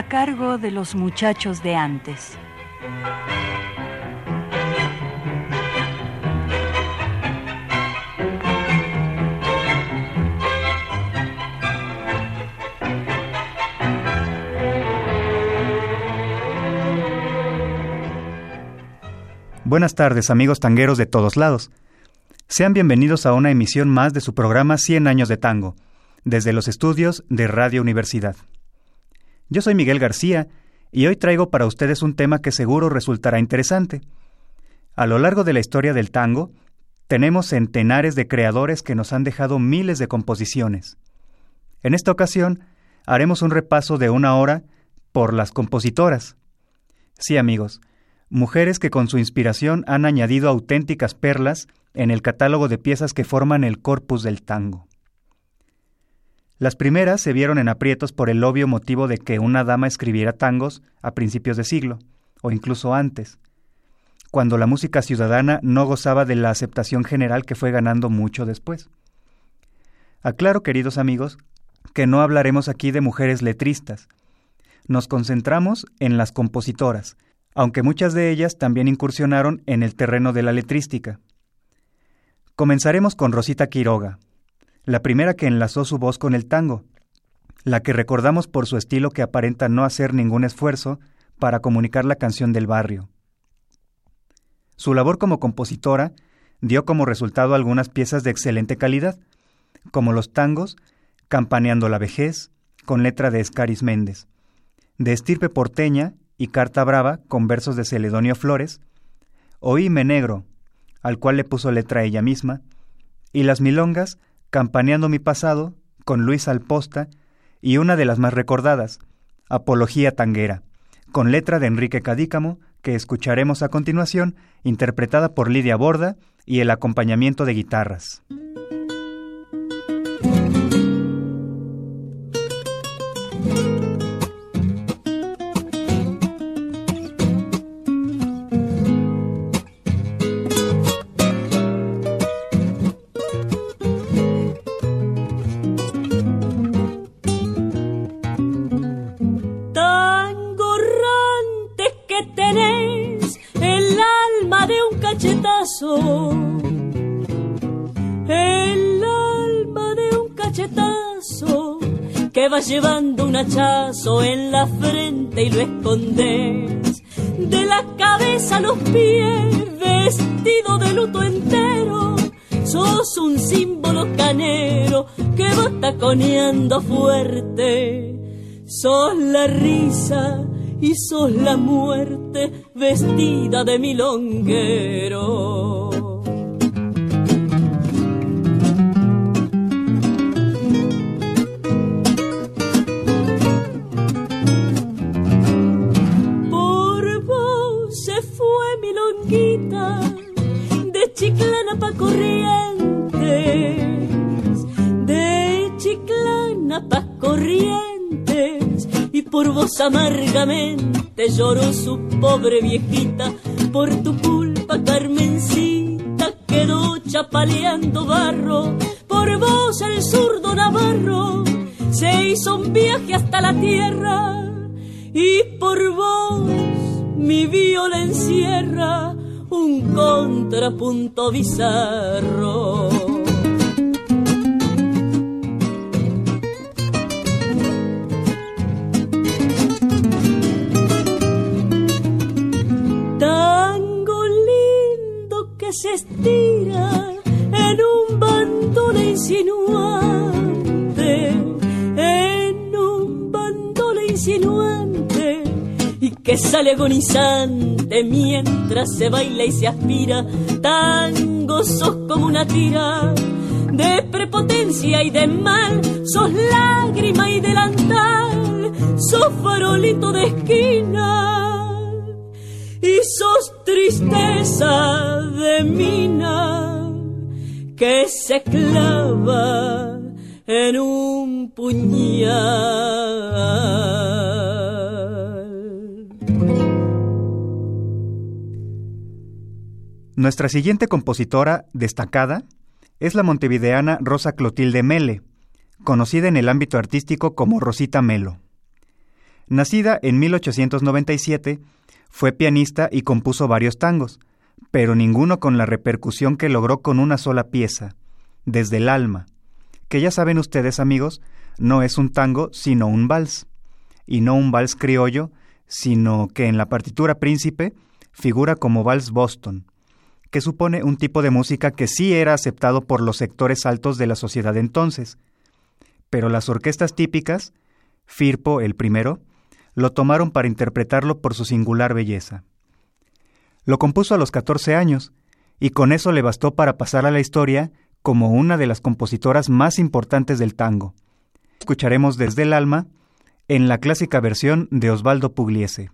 A cargo de los muchachos de antes. Buenas tardes amigos tangueros de todos lados. Sean bienvenidos a una emisión más de su programa 100 años de tango, desde los estudios de Radio Universidad. Yo soy Miguel García y hoy traigo para ustedes un tema que seguro resultará interesante. A lo largo de la historia del tango, tenemos centenares de creadores que nos han dejado miles de composiciones. En esta ocasión, haremos un repaso de una hora por las compositoras. Sí, amigos, mujeres que con su inspiración han añadido auténticas perlas en el catálogo de piezas que forman el corpus del tango. Las primeras se vieron en aprietos por el obvio motivo de que una dama escribiera tangos a principios de siglo, o incluso antes, cuando la música ciudadana no gozaba de la aceptación general que fue ganando mucho después. Aclaro, queridos amigos, que no hablaremos aquí de mujeres letristas. Nos concentramos en las compositoras, aunque muchas de ellas también incursionaron en el terreno de la letrística. Comenzaremos con Rosita Quiroga, la primera que enlazó su voz con el tango, la que recordamos por su estilo que aparenta no hacer ningún esfuerzo para comunicar la canción del barrio. Su labor como compositora dio como resultado algunas piezas de excelente calidad, como los tangos Campaneando la vejez, con letra de Escaris Méndez, de estirpe porteña y Carta Brava, con versos de Celedonio Flores, Oíme Negro, al cual le puso letra ella misma, y las milongas Campaneando mi pasado, con Luis Alposta, y una de las más recordadas, Apología Tanguera, con letra de Enrique Cadícamo, que escucharemos a continuación, interpretada por Lidia Borda, y el acompañamiento de guitarras. Llevando un hachazo en la frente y lo escondes. De la cabeza a los pies vestido de luto entero. Sos un símbolo canero que va taconeando fuerte. Sos la risa y sos la muerte vestida de milonguero. Corrientes, de chiclana pa' corrientes por vos amargamente lloró su pobre viejita, por tu culpa Carmencita quedó chapaleando barro, por vos el zurdo Navarro se hizo un viaje hasta la tierra y por vos mi viola encierra un contrapunto bizarro. se estira en un bandole insinuante, en un bandole insinuante, y que sale agonizante mientras se baila y se aspira, tan gozosos como una tira de prepotencia y de mal, sos lágrima y delantal, sos farolito de esquina cabeza de mina que se clava en un puñal. Nuestra siguiente compositora destacada es la montevideana Rosa Clotilde Mele, conocida en el ámbito artístico como Rosita Melo. Nacida en 1897, fue pianista y compuso varios tangos, pero ninguno con la repercusión que logró con una sola pieza, Desde el alma, que ya saben ustedes amigos, no es un tango sino un vals, y no un vals criollo, sino que en la partitura príncipe figura como vals Boston, que supone un tipo de música que sí era aceptado por los sectores altos de la sociedad entonces, pero las orquestas típicas, Firpo el primero, lo tomaron para interpretarlo por su singular belleza. Lo compuso a los 14 años, y con eso le bastó para pasar a la historia como una de las compositoras más importantes del tango. Escucharemos desde el alma en la clásica versión de Osvaldo Pugliese.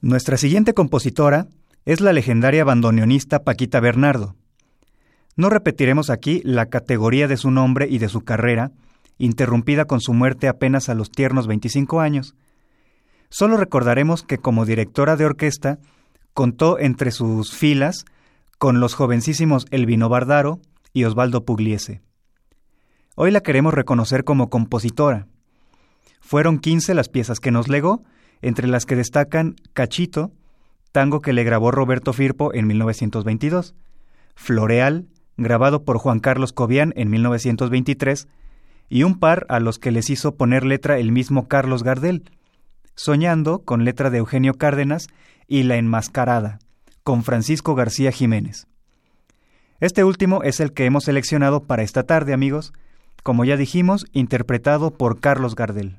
Nuestra siguiente compositora es la legendaria bandoneonista Paquita Bernardo. No repetiremos aquí la categoría de su nombre y de su carrera, interrumpida con su muerte apenas a los tiernos 25 años. Solo recordaremos que como directora de orquesta contó entre sus filas con los jovencísimos Elvino Bardaro y Osvaldo Pugliese. Hoy la queremos reconocer como compositora. Fueron 15 las piezas que nos legó, entre las que destacan Cachito, tango que le grabó Roberto Firpo en 1922, Floreal, grabado por Juan Carlos Cobian en 1923, y un par a los que les hizo poner letra el mismo Carlos Gardel, Soñando, con letra de Eugenio Cárdenas, y La Enmascarada, con Francisco García Jiménez. Este último es el que hemos seleccionado para esta tarde, amigos, como ya dijimos, interpretado por Carlos Gardel.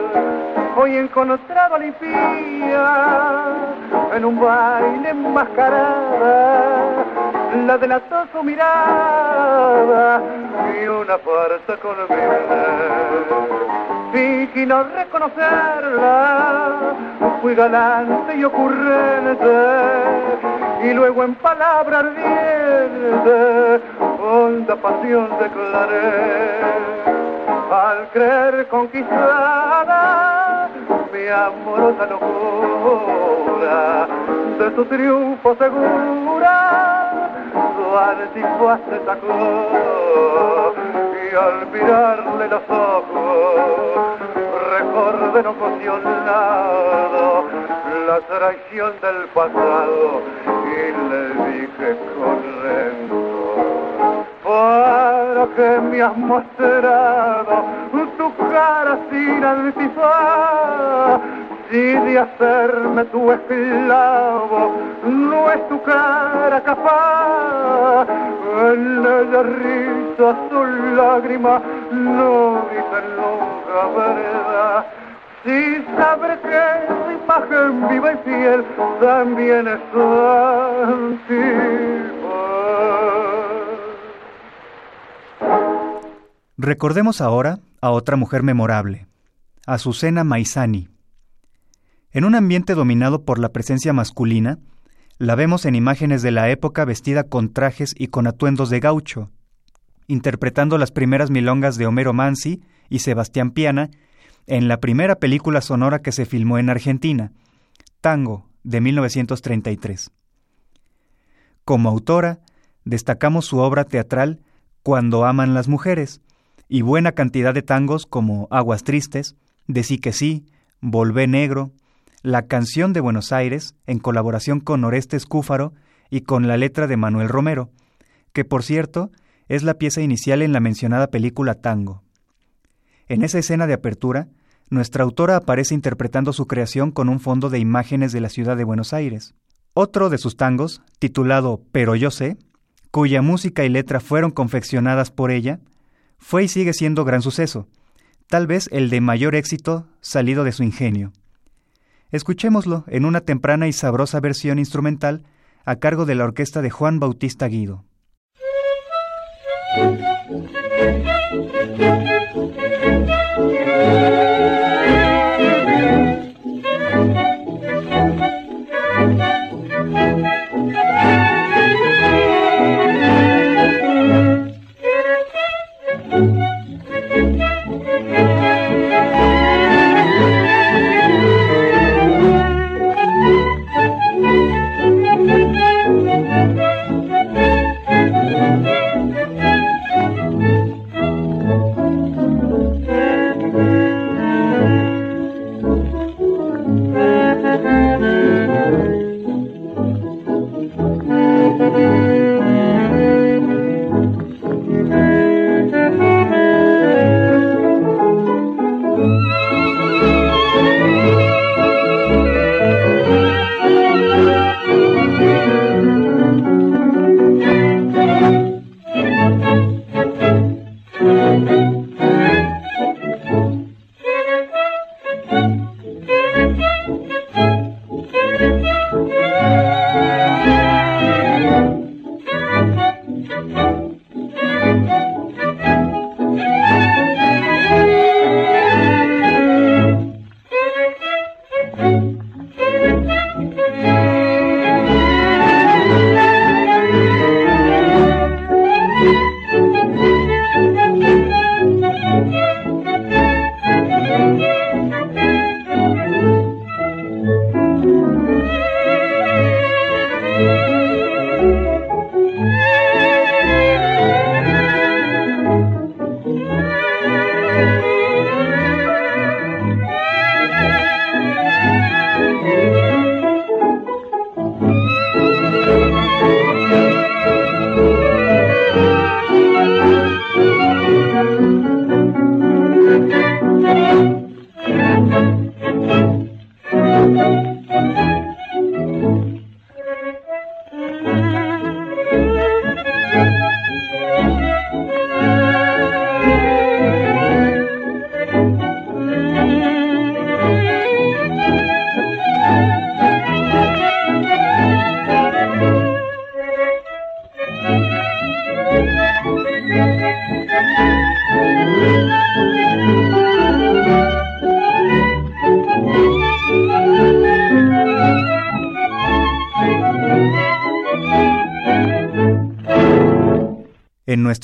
Hoy encontrado a la en un baile enmascarada, la delató su mirada y una farsa con y no reconocerla. Fui galante y ocurrente, y luego en palabra ardiente, honda pasión declaré. Al creer conquistada mi amorosa locura, de su triunfo segura, su antifaz se sacó y al mirarle los ojos recordé no ocasionado la traición del pasado y le dije corriendo para que me has mostrado tu cara sin antifaz si de hacerme tu esclavo. No es tu cara capaz. En ella risa su lágrima no dicen nunca verdad. Si sabré que su imagen viva y fiel también es Recordemos ahora a otra mujer memorable, Azucena Maizani. En un ambiente dominado por la presencia masculina, la vemos en imágenes de la época vestida con trajes y con atuendos de gaucho, interpretando las primeras milongas de Homero Mansi y Sebastián Piana en la primera película sonora que se filmó en Argentina, Tango, de 1933. Como autora, destacamos su obra teatral Cuando aman las mujeres, y buena cantidad de tangos como Aguas Tristes, De sí que sí, Volvé Negro, La canción de Buenos Aires, en colaboración con Orestes Cúfaro y con la letra de Manuel Romero, que por cierto es la pieza inicial en la mencionada película Tango. En esa escena de apertura, nuestra autora aparece interpretando su creación con un fondo de imágenes de la ciudad de Buenos Aires. Otro de sus tangos, titulado Pero yo sé, cuya música y letra fueron confeccionadas por ella, fue y sigue siendo gran suceso, tal vez el de mayor éxito salido de su ingenio. Escuchémoslo en una temprana y sabrosa versión instrumental a cargo de la orquesta de Juan Bautista Guido.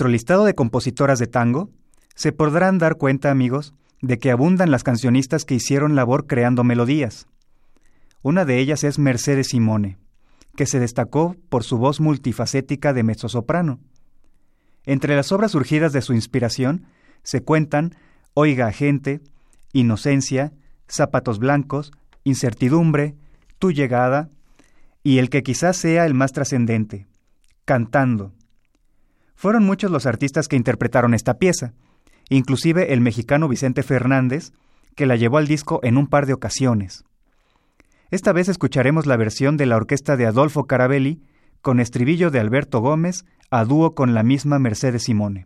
Listado de compositoras de tango, se podrán dar cuenta, amigos, de que abundan las cancionistas que hicieron labor creando melodías. Una de ellas es Mercedes Simone, que se destacó por su voz multifacética de mezzosoprano. Entre las obras surgidas de su inspiración se cuentan Oiga gente, Inocencia, Zapatos Blancos, Incertidumbre, Tu llegada y el que quizás sea el más trascendente, Cantando. Fueron muchos los artistas que interpretaron esta pieza, inclusive el mexicano Vicente Fernández, que la llevó al disco en un par de ocasiones. Esta vez escucharemos la versión de la orquesta de Adolfo Carabelli con estribillo de Alberto Gómez a dúo con la misma Mercedes Simone.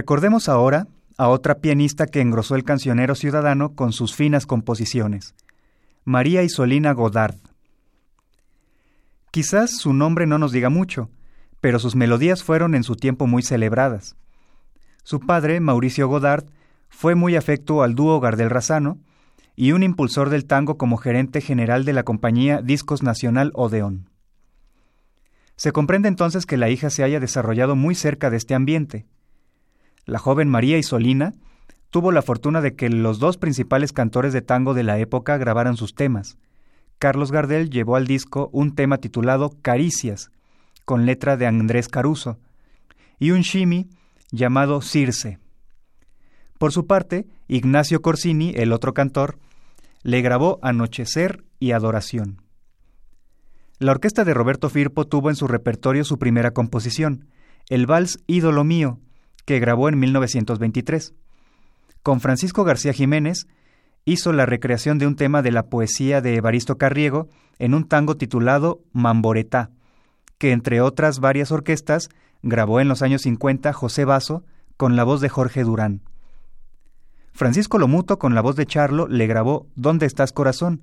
Recordemos ahora a otra pianista que engrosó el cancionero ciudadano con sus finas composiciones, María Isolina Godard. Quizás su nombre no nos diga mucho, pero sus melodías fueron en su tiempo muy celebradas. Su padre, Mauricio Godard, fue muy afecto al dúo Gardel Razano y un impulsor del tango como gerente general de la compañía Discos Nacional Odeón. Se comprende entonces que la hija se haya desarrollado muy cerca de este ambiente, la joven María Isolina tuvo la fortuna de que los dos principales cantores de tango de la época grabaran sus temas. Carlos Gardel llevó al disco un tema titulado Caricias, con letra de Andrés Caruso, y un shimi llamado Circe. Por su parte, Ignacio Corsini, el otro cantor, le grabó Anochecer y Adoración. La orquesta de Roberto Firpo tuvo en su repertorio su primera composición, el vals Ídolo Mío, que grabó en 1923. Con Francisco García Jiménez hizo la recreación de un tema de la poesía de Evaristo Carriego en un tango titulado Mamboretá, que entre otras varias orquestas grabó en los años 50 José Basso con la voz de Jorge Durán. Francisco Lomuto con la voz de Charlo le grabó ¿Dónde estás corazón?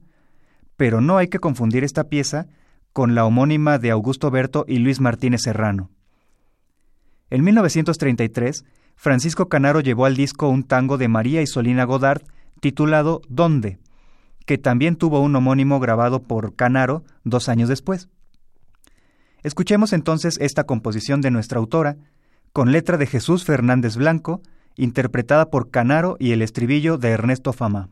Pero no hay que confundir esta pieza con la homónima de Augusto Berto y Luis Martínez Serrano. En 1933, Francisco Canaro llevó al disco un tango de María Isolina Godard titulado ¿Dónde?, que también tuvo un homónimo grabado por Canaro dos años después. Escuchemos entonces esta composición de nuestra autora, con letra de Jesús Fernández Blanco, interpretada por Canaro y el estribillo de Ernesto Fama.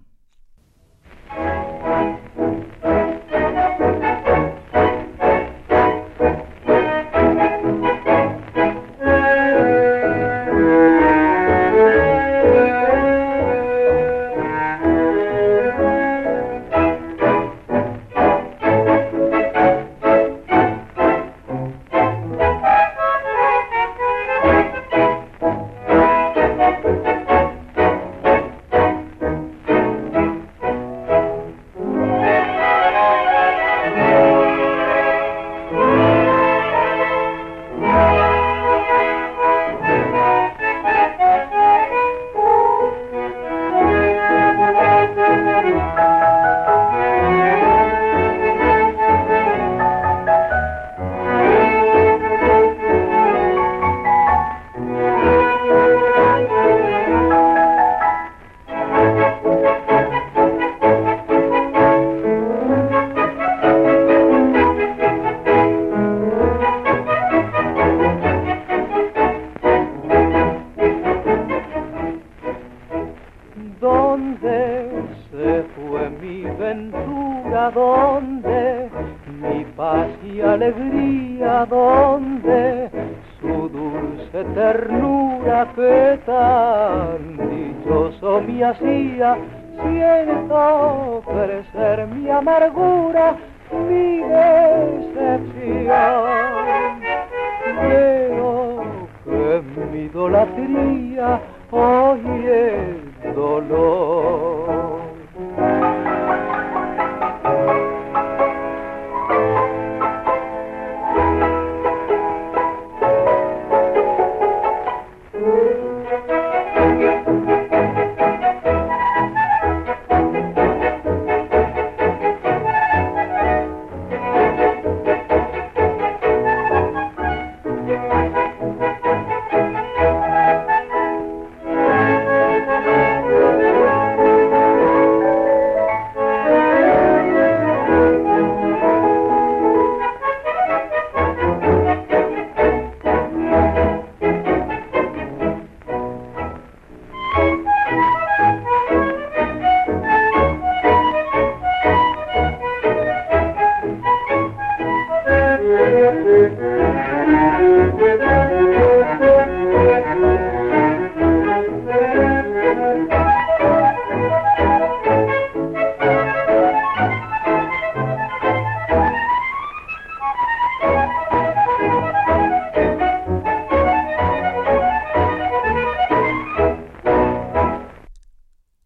y hacía siento crecer mi amargura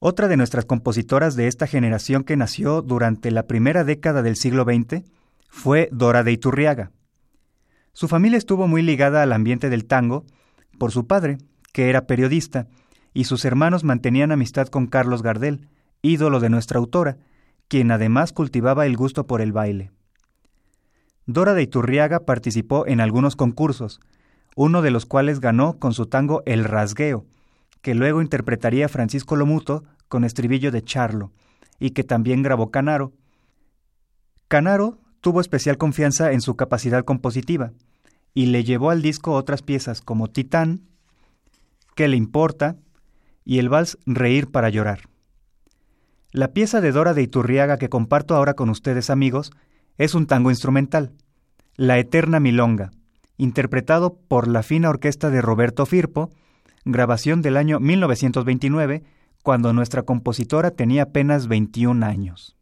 Otra de nuestras compositoras de esta generación que nació durante la primera década del siglo XX fue Dora de Iturriaga. Su familia estuvo muy ligada al ambiente del tango por su padre, que era periodista, y sus hermanos mantenían amistad con Carlos Gardel, ídolo de nuestra autora, quien además cultivaba el gusto por el baile. Dora de Iturriaga participó en algunos concursos, uno de los cuales ganó con su tango El Rasgueo, que luego interpretaría Francisco Lomuto con estribillo de Charlo, y que también grabó Canaro. Canaro tuvo especial confianza en su capacidad compositiva, y le llevó al disco otras piezas como Titán, ¿Qué le importa? y el vals Reír para llorar. La pieza de Dora de Iturriaga que comparto ahora con ustedes amigos es un tango instrumental, La Eterna Milonga, interpretado por la fina orquesta de Roberto Firpo, grabación del año 1929 cuando nuestra compositora tenía apenas 21 años.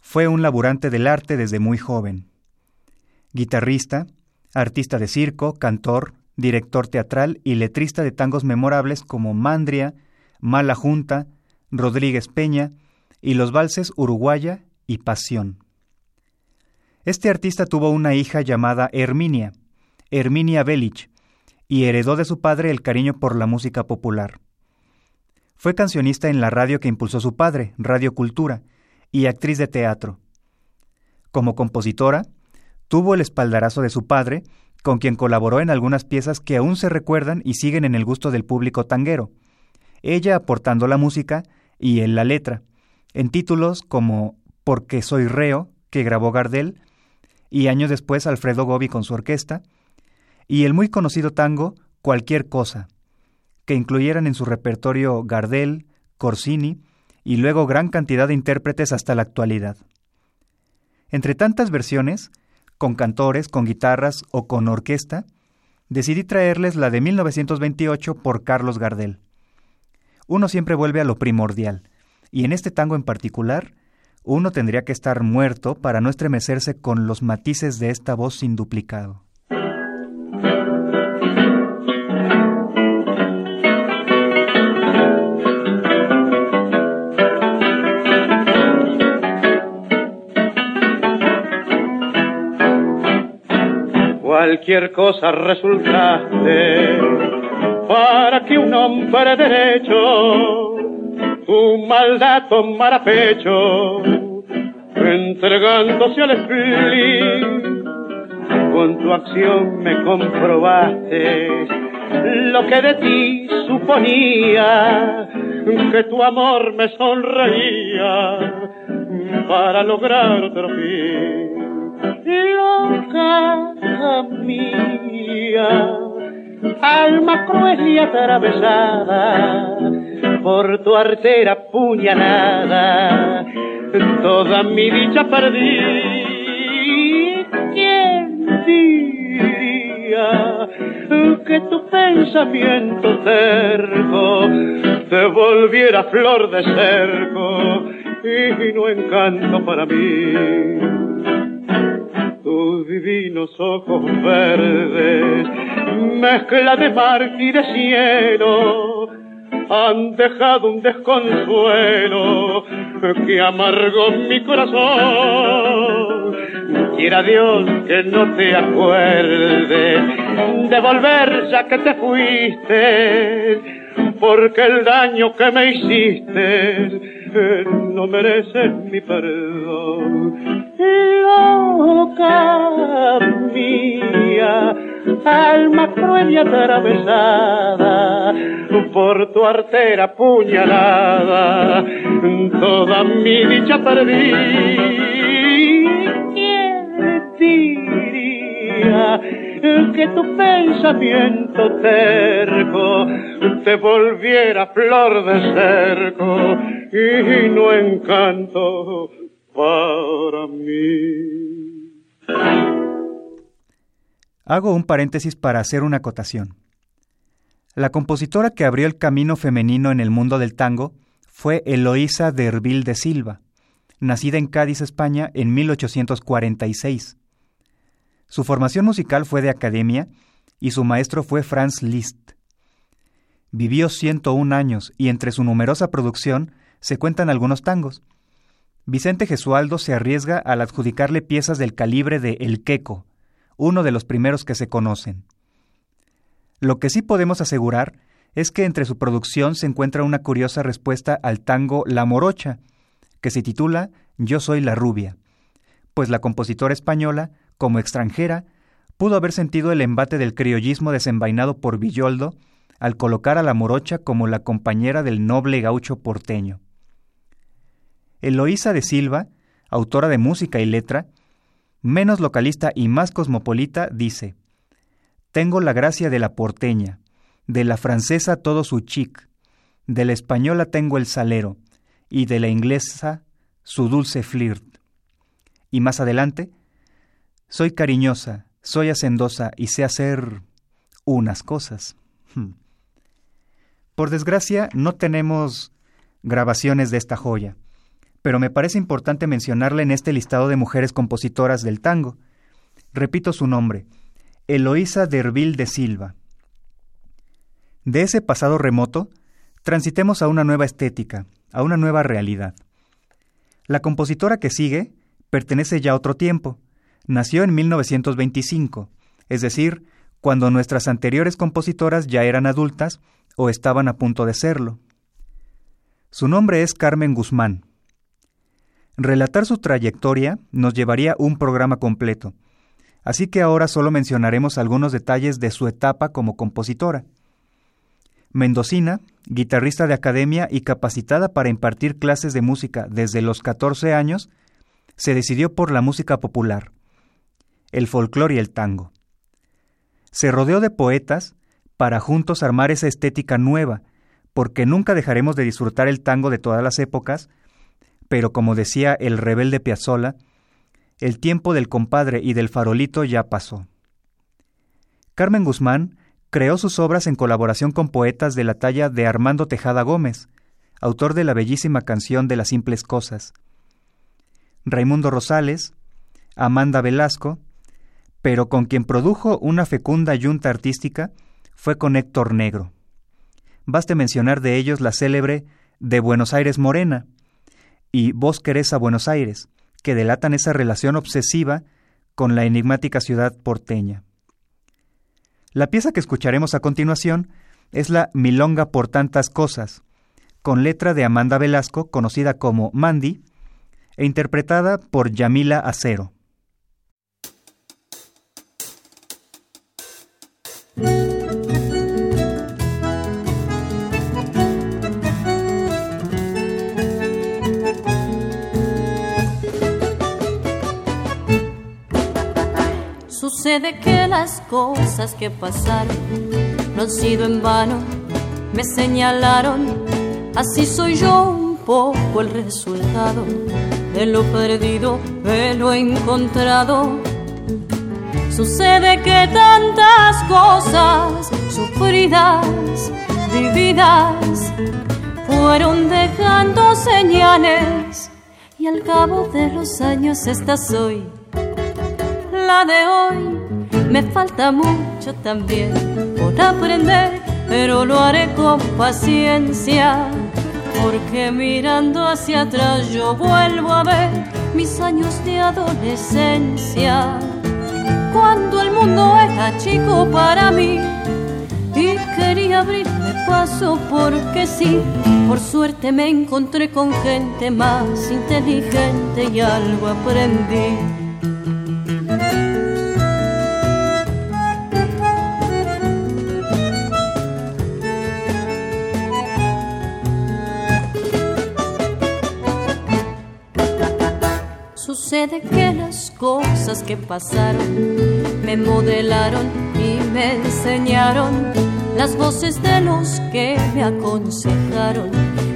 Fue un laburante del arte desde muy joven. Guitarrista, artista de circo, cantor, director teatral y letrista de tangos memorables como Mandria, Mala Junta, Rodríguez Peña y los valses Uruguaya y Pasión. Este artista tuvo una hija llamada Herminia, Herminia Belich, y heredó de su padre el cariño por la música popular. Fue cancionista en la radio que impulsó su padre, Radio Cultura, y actriz de teatro. Como compositora, tuvo el espaldarazo de su padre, con quien colaboró en algunas piezas que aún se recuerdan y siguen en el gusto del público tanguero, ella aportando la música y él la letra, en títulos como Porque soy reo, que grabó Gardel, y años después Alfredo Gobi con su orquesta, y el muy conocido tango Cualquier cosa, que incluyeran en su repertorio Gardel, Corsini y luego gran cantidad de intérpretes hasta la actualidad. Entre tantas versiones, con cantores, con guitarras o con orquesta, decidí traerles la de 1928 por Carlos Gardel. Uno siempre vuelve a lo primordial, y en este tango en particular, uno tendría que estar muerto para no estremecerse con los matices de esta voz sin duplicado. Cualquier cosa resultaste. Para que un hombre derecho tu maldad tomara pecho entregándose al spleen con tu acción me comprobaste lo que de ti suponía que tu amor me sonreía para lograr otro fin loca mía, alma cruel y atravesada por tu artera puñalada, toda mi dicha perdí. ¿Quién diría que tu pensamiento terco te volviera flor de cerco y no encanto para mí? Tus divinos ojos verdes, mezcla de mar y de cielo, han dejado un desconsuelo que amargó mi corazón. Quiera Dios que no te acuerdes de volver ya que te fuiste, porque el daño que me hiciste no merece mi perdón loca mía, alma cruel y atravesada por tu artera puñalada, toda mi dicha perdí. ¿Quién diría que tu pensamiento terco te volviera flor de cerco y no encanto para mí. Hago un paréntesis para hacer una acotación. La compositora que abrió el camino femenino en el mundo del tango fue Eloísa de Herbil de Silva, nacida en Cádiz, España, en 1846. Su formación musical fue de academia y su maestro fue Franz Liszt. Vivió 101 años y entre su numerosa producción se cuentan algunos tangos, Vicente Gesualdo se arriesga al adjudicarle piezas del calibre de El Queco, uno de los primeros que se conocen. Lo que sí podemos asegurar es que entre su producción se encuentra una curiosa respuesta al tango La Morocha, que se titula Yo soy la rubia, pues la compositora española, como extranjera, pudo haber sentido el embate del criollismo desenvainado por Villoldo al colocar a la morocha como la compañera del noble gaucho porteño. Eloísa de Silva, autora de música y letra, menos localista y más cosmopolita, dice, Tengo la gracia de la porteña, de la francesa todo su chic, de la española tengo el salero, y de la inglesa su dulce flirt. Y más adelante, soy cariñosa, soy hacendosa y sé hacer unas cosas. Hmm. Por desgracia, no tenemos grabaciones de esta joya pero me parece importante mencionarla en este listado de mujeres compositoras del tango. Repito su nombre, Eloísa Dervil de Silva. De ese pasado remoto, transitemos a una nueva estética, a una nueva realidad. La compositora que sigue pertenece ya a otro tiempo. Nació en 1925, es decir, cuando nuestras anteriores compositoras ya eran adultas o estaban a punto de serlo. Su nombre es Carmen Guzmán. Relatar su trayectoria nos llevaría un programa completo, así que ahora solo mencionaremos algunos detalles de su etapa como compositora. Mendocina, guitarrista de academia y capacitada para impartir clases de música desde los 14 años, se decidió por la música popular, el folclore y el tango. Se rodeó de poetas para juntos armar esa estética nueva, porque nunca dejaremos de disfrutar el tango de todas las épocas, pero como decía el rebelde Piazzolla, el tiempo del compadre y del farolito ya pasó. Carmen Guzmán creó sus obras en colaboración con poetas de la talla de Armando Tejada Gómez, autor de la bellísima canción de las simples cosas, Raimundo Rosales, Amanda Velasco, pero con quien produjo una fecunda yunta artística fue con Héctor Negro. Baste mencionar de ellos la célebre De Buenos Aires Morena y Vos querés a Buenos Aires, que delatan esa relación obsesiva con la enigmática ciudad porteña. La pieza que escucharemos a continuación es la Milonga por tantas cosas, con letra de Amanda Velasco, conocida como Mandy, e interpretada por Yamila Acero. Sucede que las cosas que pasaron no han sido en vano, me señalaron, así soy yo un poco el resultado de lo perdido, de lo encontrado. Sucede que tantas cosas sufridas, vividas, fueron dejando señales y al cabo de los años esta soy la de hoy. Me falta mucho también por aprender, pero lo haré con paciencia porque mirando hacia atrás yo vuelvo a ver mis años de adolescencia, cuando el mundo era chico para mí y quería abrirme paso porque sí, por suerte me encontré con gente más inteligente y algo aprendí. Sucede que las cosas que pasaron me modelaron y me enseñaron. Las voces de los que me aconsejaron,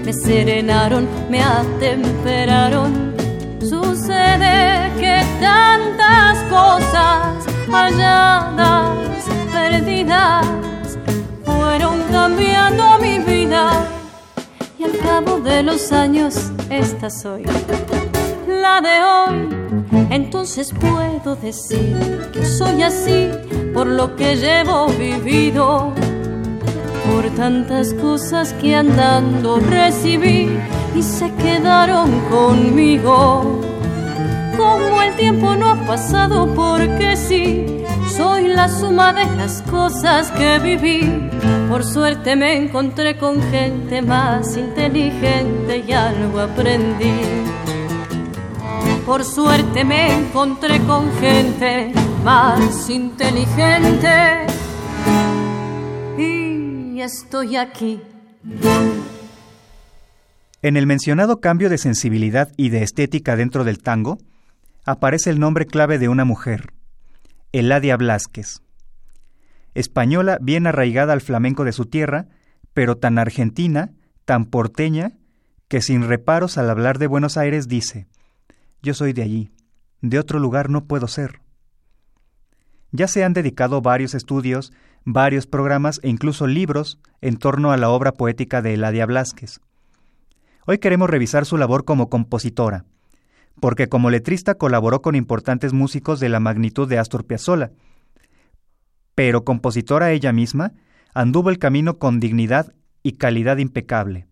me serenaron, me atemperaron. Sucede que tantas cosas halladas, perdidas, fueron cambiando mi vida. Y al cabo de los años esta soy la de hoy, entonces puedo decir que soy así por lo que llevo vivido, por tantas cosas que andando recibí y se quedaron conmigo. Como el tiempo no ha pasado porque sí, soy la suma de las cosas que viví. Por suerte me encontré con gente más inteligente y algo aprendí. Por suerte me encontré con gente más inteligente y estoy aquí. En el mencionado cambio de sensibilidad y de estética dentro del tango, aparece el nombre clave de una mujer, Eladia Blasquez. Española bien arraigada al flamenco de su tierra, pero tan argentina, tan porteña, que sin reparos al hablar de Buenos Aires dice, yo soy de allí, de otro lugar no puedo ser. Ya se han dedicado varios estudios, varios programas e incluso libros en torno a la obra poética de Eladia Blasquez. Hoy queremos revisar su labor como compositora, porque como letrista colaboró con importantes músicos de la magnitud de Astor Piazzolla, pero compositora ella misma, anduvo el camino con dignidad y calidad impecable.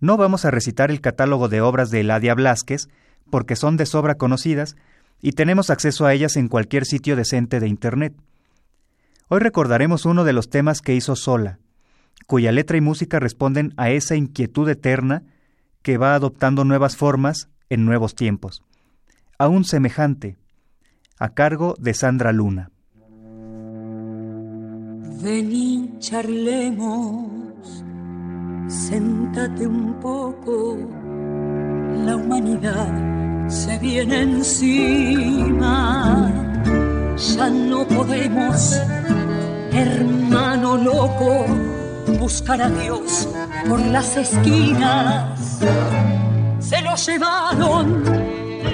No vamos a recitar el catálogo de obras de Eladia Blasquez, porque son de sobra conocidas y tenemos acceso a ellas en cualquier sitio decente de Internet. Hoy recordaremos uno de los temas que hizo sola, cuya letra y música responden a esa inquietud eterna que va adoptando nuevas formas en nuevos tiempos. Aún semejante, a cargo de Sandra Luna. Vení, charlemos, sentate un poco, la humanidad se viene encima, ya no podemos, hermano loco, buscar a Dios por las esquinas. Se lo llevaron,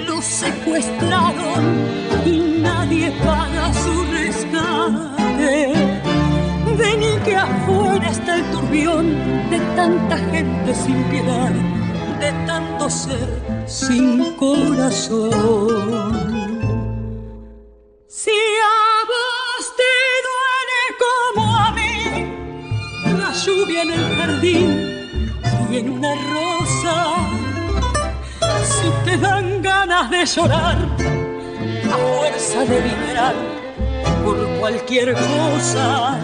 lo secuestraron y nadie paga su rescate. Vení que afuera está el turbión de tanta gente sin piedad, de tanto ser sin corazón. Si a vos te duele como a mí, la lluvia en el jardín y en una rosa, si te dan ganas de llorar, a fuerza de vibrar por cualquier cosa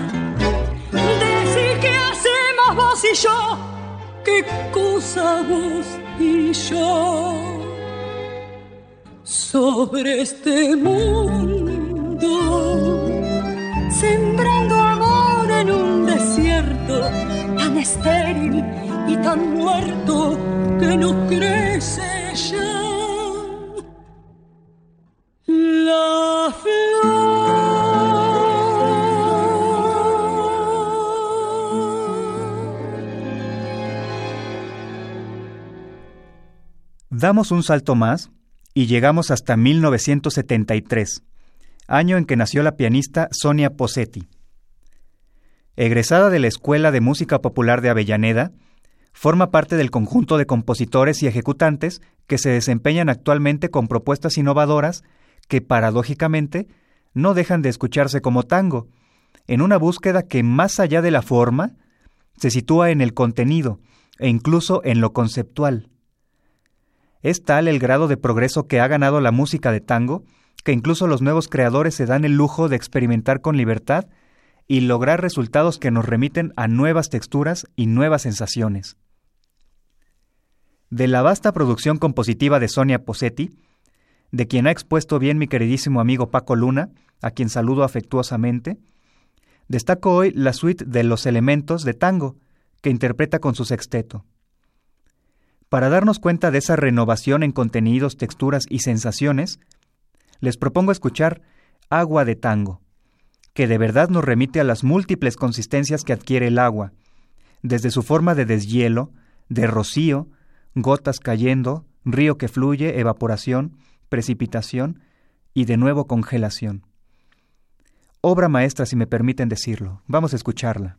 vos y yo, qué cosa vos y yo. Sobre este mundo, sembrando amor en un desierto tan estéril y tan muerto que no crece ya. Damos un salto más y llegamos hasta 1973, año en que nació la pianista Sonia Posetti. Egresada de la Escuela de Música Popular de Avellaneda, forma parte del conjunto de compositores y ejecutantes que se desempeñan actualmente con propuestas innovadoras que, paradójicamente, no dejan de escucharse como tango, en una búsqueda que, más allá de la forma, se sitúa en el contenido e incluso en lo conceptual. Es tal el grado de progreso que ha ganado la música de tango que incluso los nuevos creadores se dan el lujo de experimentar con libertad y lograr resultados que nos remiten a nuevas texturas y nuevas sensaciones. De la vasta producción compositiva de Sonia Posetti, de quien ha expuesto bien mi queridísimo amigo Paco Luna, a quien saludo afectuosamente, destaco hoy la suite de Los Elementos de Tango, que interpreta con su sexteto. Para darnos cuenta de esa renovación en contenidos, texturas y sensaciones, les propongo escuchar Agua de Tango, que de verdad nos remite a las múltiples consistencias que adquiere el agua, desde su forma de deshielo, de rocío, gotas cayendo, río que fluye, evaporación, precipitación y de nuevo congelación. Obra maestra, si me permiten decirlo. Vamos a escucharla.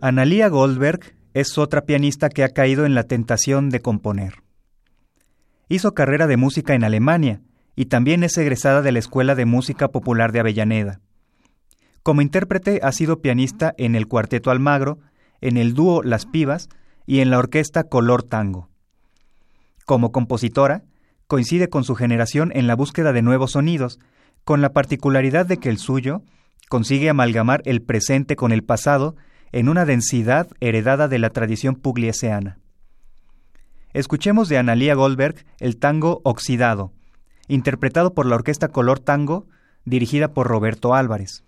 Analia Goldberg es otra pianista que ha caído en la tentación de componer. Hizo carrera de música en Alemania y también es egresada de la Escuela de Música Popular de Avellaneda. Como intérprete ha sido pianista en el Cuarteto Almagro, en el dúo Las Pibas y en la orquesta Color Tango. Como compositora, coincide con su generación en la búsqueda de nuevos sonidos, con la particularidad de que el suyo consigue amalgamar el presente con el pasado en una densidad heredada de la tradición pugliese Escuchemos de Analía Goldberg el tango Oxidado, interpretado por la Orquesta Color Tango, dirigida por Roberto Álvarez.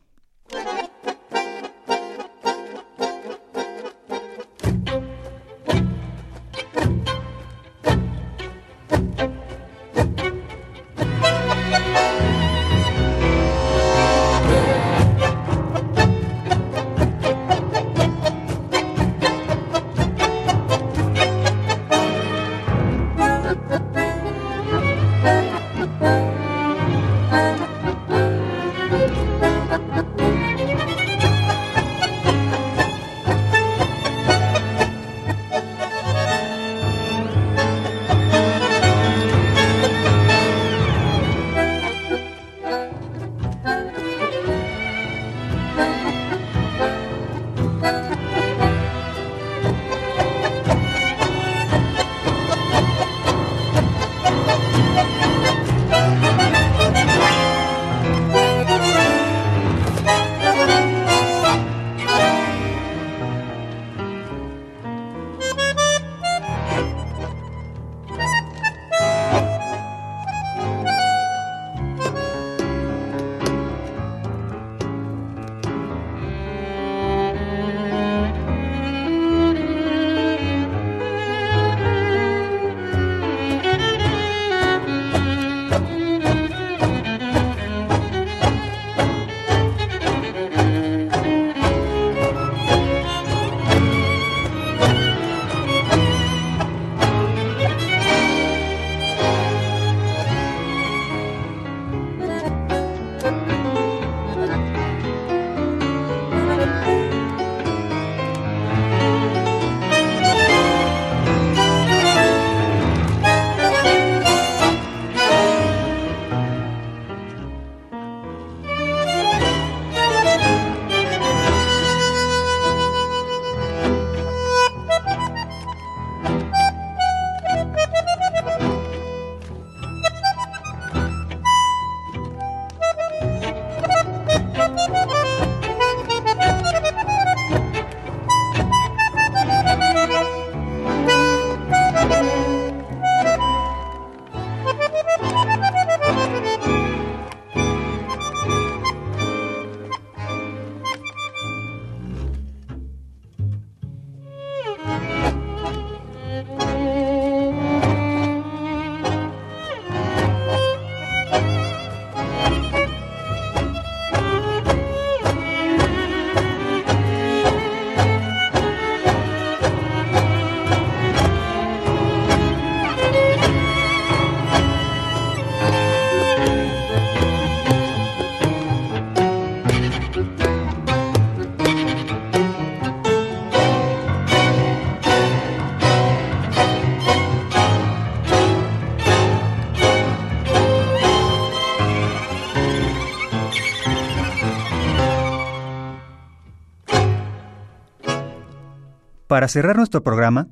Para cerrar nuestro programa,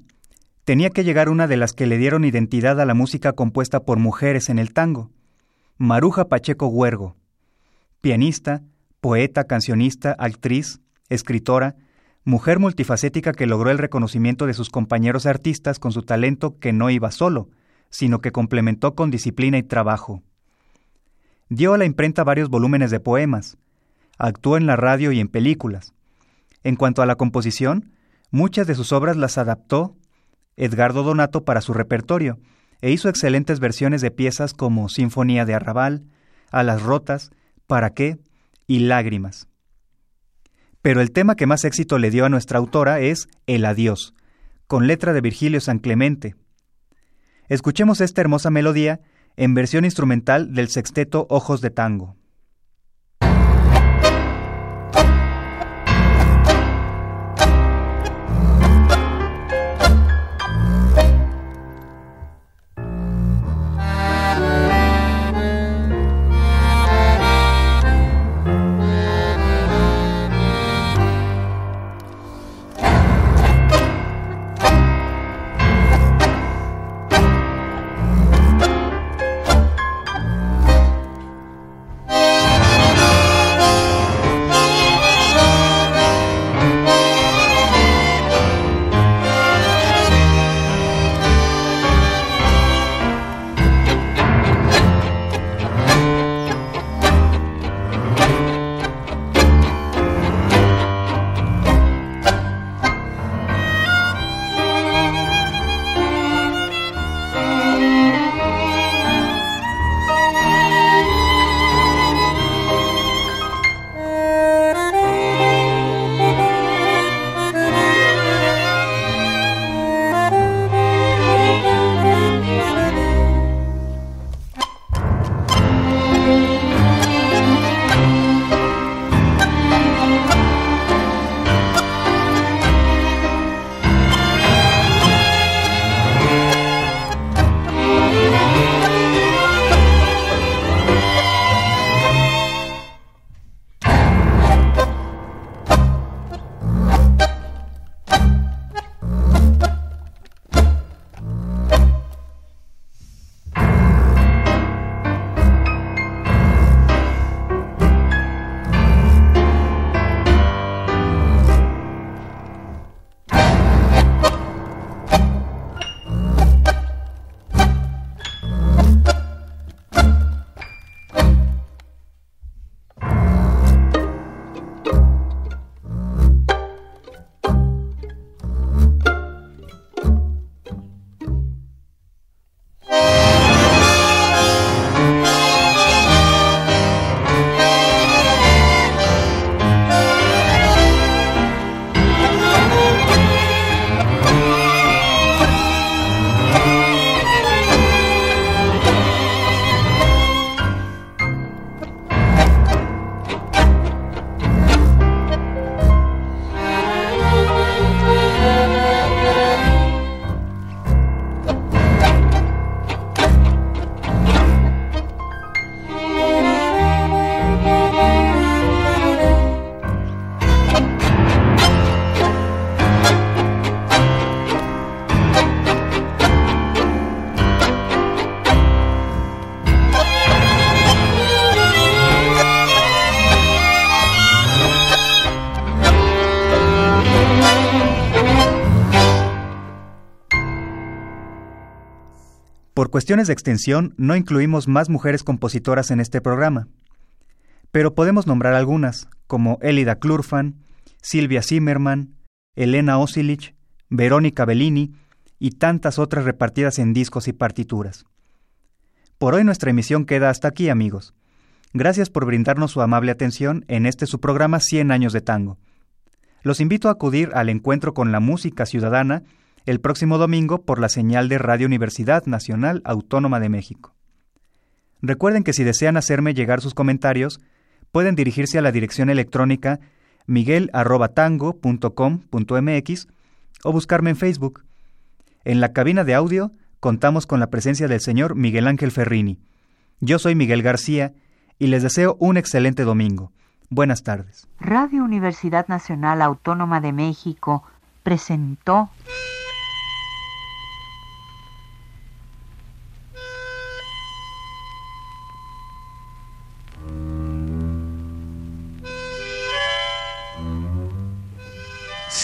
tenía que llegar una de las que le dieron identidad a la música compuesta por mujeres en el tango, Maruja Pacheco Huergo, pianista, poeta, cancionista, actriz, escritora, mujer multifacética que logró el reconocimiento de sus compañeros artistas con su talento que no iba solo, sino que complementó con disciplina y trabajo. Dio a la imprenta varios volúmenes de poemas, actuó en la radio y en películas. En cuanto a la composición, Muchas de sus obras las adaptó Edgardo Donato para su repertorio e hizo excelentes versiones de piezas como Sinfonía de Arrabal, A las Rotas, Para qué y Lágrimas. Pero el tema que más éxito le dio a nuestra autora es El Adiós, con letra de Virgilio San Clemente. Escuchemos esta hermosa melodía en versión instrumental del sexteto Ojos de Tango. Cuestiones de extensión, no incluimos más mujeres compositoras en este programa, pero podemos nombrar algunas, como Elida Klurfan, Silvia Zimmerman, Elena Osilich, Verónica Bellini y tantas otras repartidas en discos y partituras. Por hoy nuestra emisión queda hasta aquí, amigos. Gracias por brindarnos su amable atención en este su programa 100 años de tango. Los invito a acudir al encuentro con la música ciudadana el próximo domingo por la señal de Radio Universidad Nacional Autónoma de México. Recuerden que si desean hacerme llegar sus comentarios, pueden dirigirse a la dirección electrónica miguel.tango.com.mx o buscarme en Facebook. En la cabina de audio contamos con la presencia del señor Miguel Ángel Ferrini. Yo soy Miguel García y les deseo un excelente domingo. Buenas tardes. Radio Universidad Nacional Autónoma de México presentó